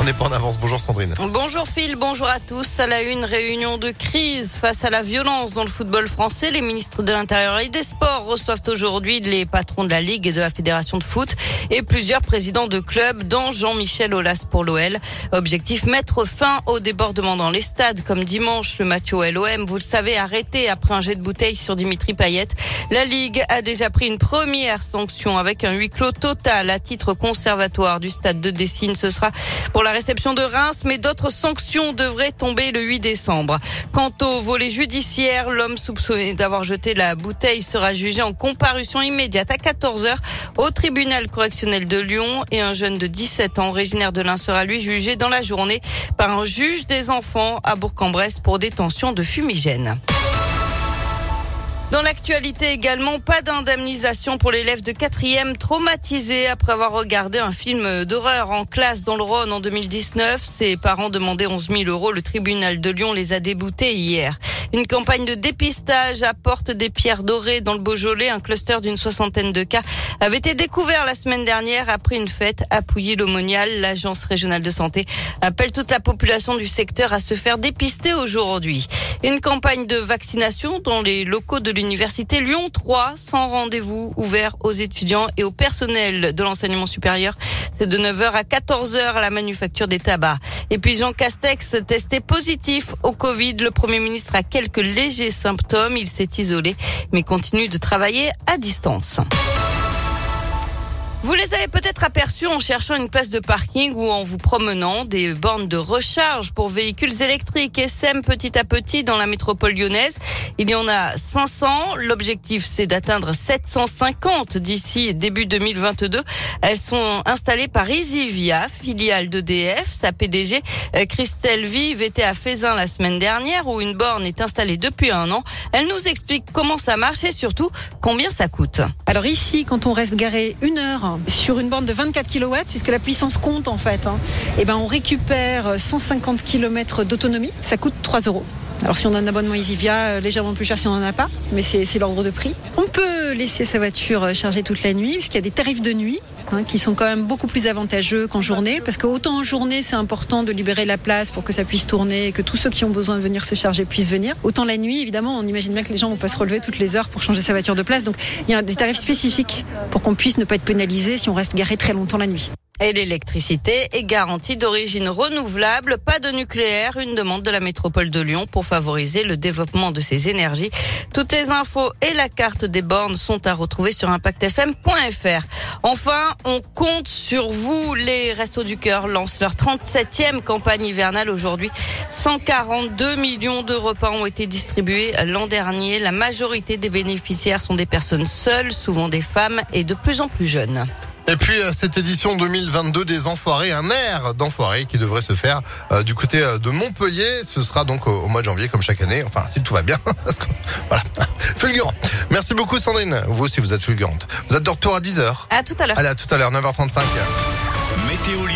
On n'est pas en avance. Bonjour Sandrine. Bonjour Phil, bonjour à tous. À la une, réunion de crise face à la violence dans le football français. Les ministres de l'Intérieur et des Sports reçoivent aujourd'hui les patrons de la Ligue et de la Fédération de foot et plusieurs présidents de clubs, dont Jean-Michel Aulas pour l'OL. Objectif, mettre fin au débordement dans les stades, comme dimanche le match au LOM. Vous le savez, arrêté après un jet de bouteille sur Dimitri Payet. La Ligue a déjà pris une première sanction avec un huis clos total à titre conservatoire du stade de Dessine. Ce sera pour la la réception de Reims, mais d'autres sanctions devraient tomber le 8 décembre. Quant au volet judiciaire, l'homme soupçonné d'avoir jeté la bouteille sera jugé en comparution immédiate à 14h au tribunal correctionnel de Lyon et un jeune de 17 ans originaire de l'Ain sera lui jugé dans la journée par un juge des enfants à Bourg-en-Bresse pour détention de fumigène. Dans l'actualité également, pas d'indemnisation pour l'élève de quatrième traumatisé après avoir regardé un film d'horreur en classe dans le Rhône en 2019. Ses parents demandaient 11 000 euros. Le tribunal de Lyon les a déboutés hier. Une campagne de dépistage apporte des pierres dorées dans le Beaujolais. Un cluster d'une soixantaine de cas avait été découvert la semaine dernière après une fête à Pouilly-l'Aumonial. L'agence régionale de santé appelle toute la population du secteur à se faire dépister aujourd'hui. Une campagne de vaccination dans les locaux de l'université Lyon 3 sans rendez-vous ouvert aux étudiants et au personnel de l'enseignement supérieur. C'est de 9h à 14h à la manufacture des tabacs. Et puis Jean Castex testé positif au Covid. Le Premier ministre a quelques légers symptômes. Il s'est isolé mais continue de travailler à distance. Vous les avez peut-être aperçus en cherchant une place de parking ou en vous promenant des bornes de recharge pour véhicules électriques SM petit à petit dans la métropole lyonnaise. Il y en a 500. L'objectif, c'est d'atteindre 750 d'ici début 2022. Elles sont installées par EasyVia, filiale d'EDF. Sa PDG, euh, Christelle Vive, était à Fézin la semaine dernière où une borne est installée depuis un an. Elle nous explique comment ça marche et surtout combien ça coûte. Alors ici, quand on reste garé une heure sur une borne de 24 kW, puisque la puissance compte en fait, et hein. eh ben on récupère 150 km d'autonomie. Ça coûte 3 euros. Alors si on a un abonnement EasyVia, euh, légèrement plus cher si on n'en a pas, mais c'est l'ordre de prix. On peut laisser sa voiture euh, chargée toute la nuit, puisqu'il y a des tarifs de nuit hein, qui sont quand même beaucoup plus avantageux qu'en journée, parce qu'autant en journée c'est important de libérer la place pour que ça puisse tourner, et que tous ceux qui ont besoin de venir se charger puissent venir. Autant la nuit, évidemment, on imagine bien que les gens vont pas se relever toutes les heures pour changer sa voiture de place. Donc il y a des tarifs spécifiques pour qu'on puisse ne pas être pénalisé si on reste garé très longtemps la nuit. Et l'électricité est garantie d'origine renouvelable, pas de nucléaire, une demande de la métropole de Lyon pour favoriser le développement de ces énergies. Toutes les infos et la carte des bornes sont à retrouver sur impactfm.fr. Enfin, on compte sur vous. Les Restos du Cœur lancent leur 37e campagne hivernale aujourd'hui. 142 millions de repas ont été distribués l'an dernier. La majorité des bénéficiaires sont des personnes seules, souvent des femmes et de plus en plus jeunes. Et puis euh, cette édition 2022 des Enfoirés, un air d'Enfoirés qui devrait se faire euh, du côté euh, de Montpellier. Ce sera donc au, mois de janvier comme chaque année. Enfin, si tout va bien. voilà. Fulgurant. Merci beaucoup Sandrine. Vous aussi vous êtes fulgurante. Vous êtes de retour à 10h. À tout à l'heure. Allez, à tout à l'heure, 9h35. Météo